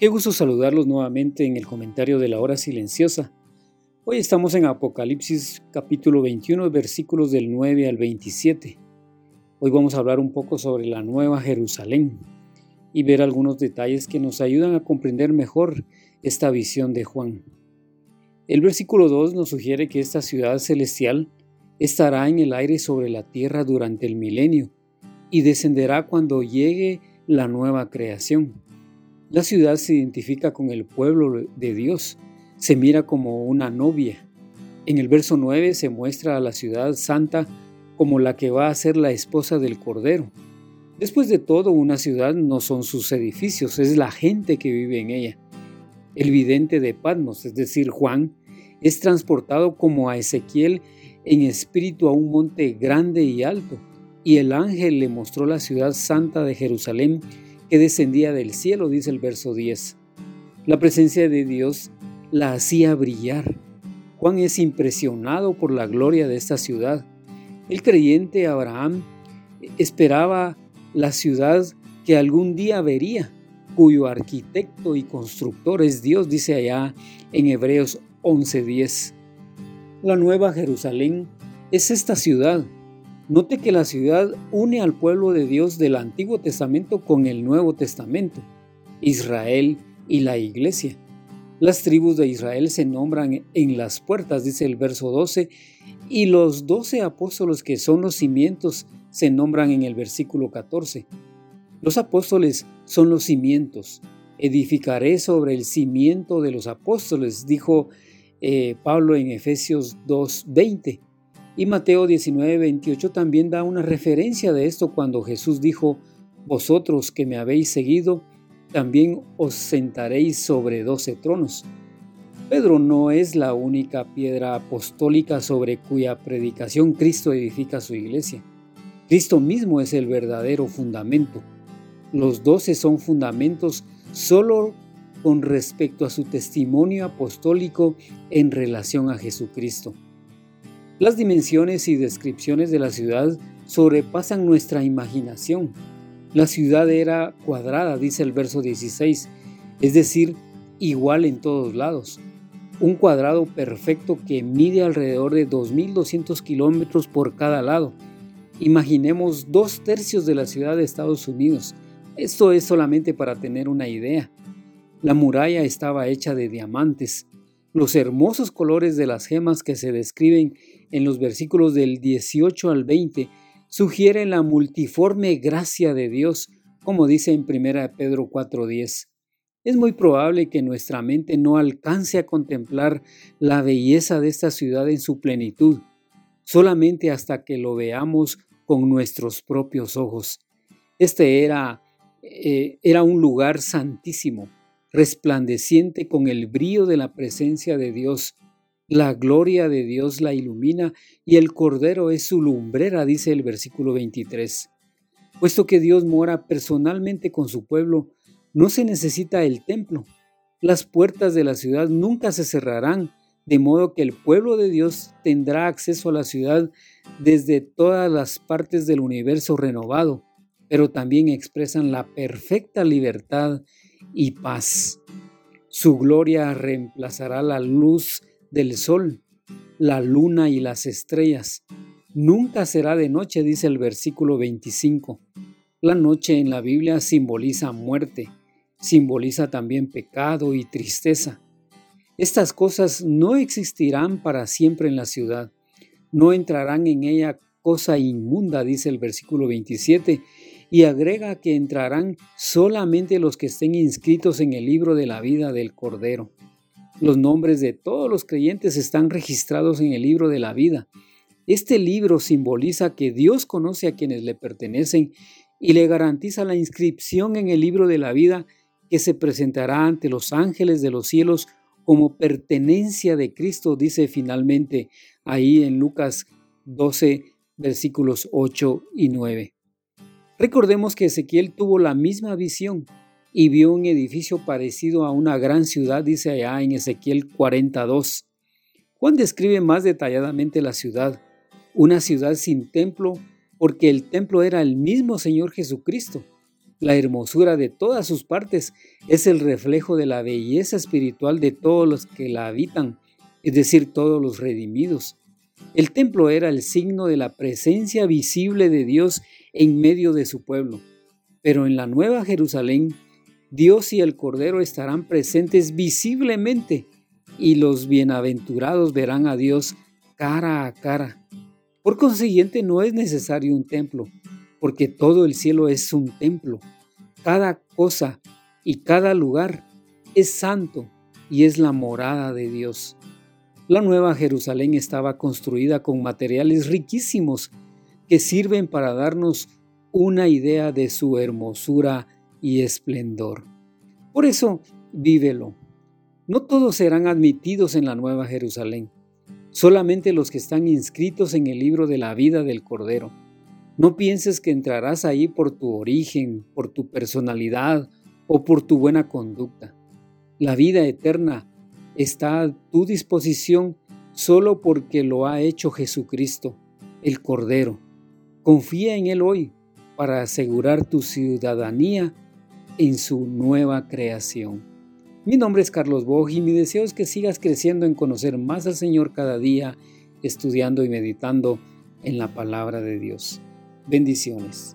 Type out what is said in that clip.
Qué gusto saludarlos nuevamente en el comentario de la hora silenciosa. Hoy estamos en Apocalipsis capítulo 21, versículos del 9 al 27. Hoy vamos a hablar un poco sobre la nueva Jerusalén y ver algunos detalles que nos ayudan a comprender mejor esta visión de Juan. El versículo 2 nos sugiere que esta ciudad celestial estará en el aire sobre la tierra durante el milenio y descenderá cuando llegue la nueva creación. La ciudad se identifica con el pueblo de Dios, se mira como una novia. En el verso 9 se muestra a la ciudad santa como la que va a ser la esposa del Cordero. Después de todo, una ciudad no son sus edificios, es la gente que vive en ella. El vidente de Patmos, es decir, Juan, es transportado como a Ezequiel en espíritu a un monte grande y alto, y el ángel le mostró la ciudad santa de Jerusalén que descendía del cielo, dice el verso 10. La presencia de Dios la hacía brillar. Juan es impresionado por la gloria de esta ciudad. El creyente Abraham esperaba la ciudad que algún día vería, cuyo arquitecto y constructor es Dios, dice allá en Hebreos 11:10. La nueva Jerusalén es esta ciudad Note que la ciudad une al pueblo de Dios del Antiguo Testamento con el Nuevo Testamento, Israel y la Iglesia. Las tribus de Israel se nombran en las puertas, dice el verso 12, y los doce apóstoles que son los cimientos se nombran en el versículo 14. Los apóstoles son los cimientos. Edificaré sobre el cimiento de los apóstoles, dijo eh, Pablo en Efesios 2.20. Y Mateo 19, 28 también da una referencia de esto cuando Jesús dijo, Vosotros que me habéis seguido, también os sentaréis sobre doce tronos. Pedro no es la única piedra apostólica sobre cuya predicación Cristo edifica su iglesia. Cristo mismo es el verdadero fundamento. Los doce son fundamentos solo con respecto a su testimonio apostólico en relación a Jesucristo. Las dimensiones y descripciones de la ciudad sobrepasan nuestra imaginación. La ciudad era cuadrada, dice el verso 16, es decir, igual en todos lados. Un cuadrado perfecto que mide alrededor de 2.200 kilómetros por cada lado. Imaginemos dos tercios de la ciudad de Estados Unidos. Esto es solamente para tener una idea. La muralla estaba hecha de diamantes. Los hermosos colores de las gemas que se describen en los versículos del 18 al 20 sugieren la multiforme gracia de Dios, como dice en 1 Pedro 4:10. Es muy probable que nuestra mente no alcance a contemplar la belleza de esta ciudad en su plenitud, solamente hasta que lo veamos con nuestros propios ojos. Este era, eh, era un lugar santísimo, resplandeciente con el brillo de la presencia de Dios, la gloria de Dios la ilumina y el Cordero es su lumbrera, dice el versículo 23. Puesto que Dios mora personalmente con su pueblo, no se necesita el templo. Las puertas de la ciudad nunca se cerrarán, de modo que el pueblo de Dios tendrá acceso a la ciudad desde todas las partes del universo renovado, pero también expresan la perfecta libertad y paz. Su gloria reemplazará la luz del sol, la luna y las estrellas. Nunca será de noche, dice el versículo 25. La noche en la Biblia simboliza muerte, simboliza también pecado y tristeza. Estas cosas no existirán para siempre en la ciudad, no entrarán en ella cosa inmunda, dice el versículo 27, y agrega que entrarán solamente los que estén inscritos en el libro de la vida del Cordero. Los nombres de todos los creyentes están registrados en el libro de la vida. Este libro simboliza que Dios conoce a quienes le pertenecen y le garantiza la inscripción en el libro de la vida que se presentará ante los ángeles de los cielos como pertenencia de Cristo, dice finalmente ahí en Lucas 12, versículos 8 y 9. Recordemos que Ezequiel tuvo la misma visión y vio un edificio parecido a una gran ciudad, dice allá en Ezequiel 42. Juan describe más detalladamente la ciudad, una ciudad sin templo, porque el templo era el mismo Señor Jesucristo. La hermosura de todas sus partes es el reflejo de la belleza espiritual de todos los que la habitan, es decir, todos los redimidos. El templo era el signo de la presencia visible de Dios en medio de su pueblo. Pero en la Nueva Jerusalén, Dios y el Cordero estarán presentes visiblemente y los bienaventurados verán a Dios cara a cara. Por consiguiente, no es necesario un templo, porque todo el cielo es un templo. Cada cosa y cada lugar es santo y es la morada de Dios. La nueva Jerusalén estaba construida con materiales riquísimos que sirven para darnos una idea de su hermosura y esplendor. Por eso, vívelo. No todos serán admitidos en la Nueva Jerusalén, solamente los que están inscritos en el libro de la vida del Cordero. No pienses que entrarás ahí por tu origen, por tu personalidad o por tu buena conducta. La vida eterna está a tu disposición solo porque lo ha hecho Jesucristo, el Cordero. Confía en Él hoy para asegurar tu ciudadanía en su nueva creación. Mi nombre es Carlos Boj y mi deseo es que sigas creciendo en conocer más al Señor cada día, estudiando y meditando en la palabra de Dios. Bendiciones.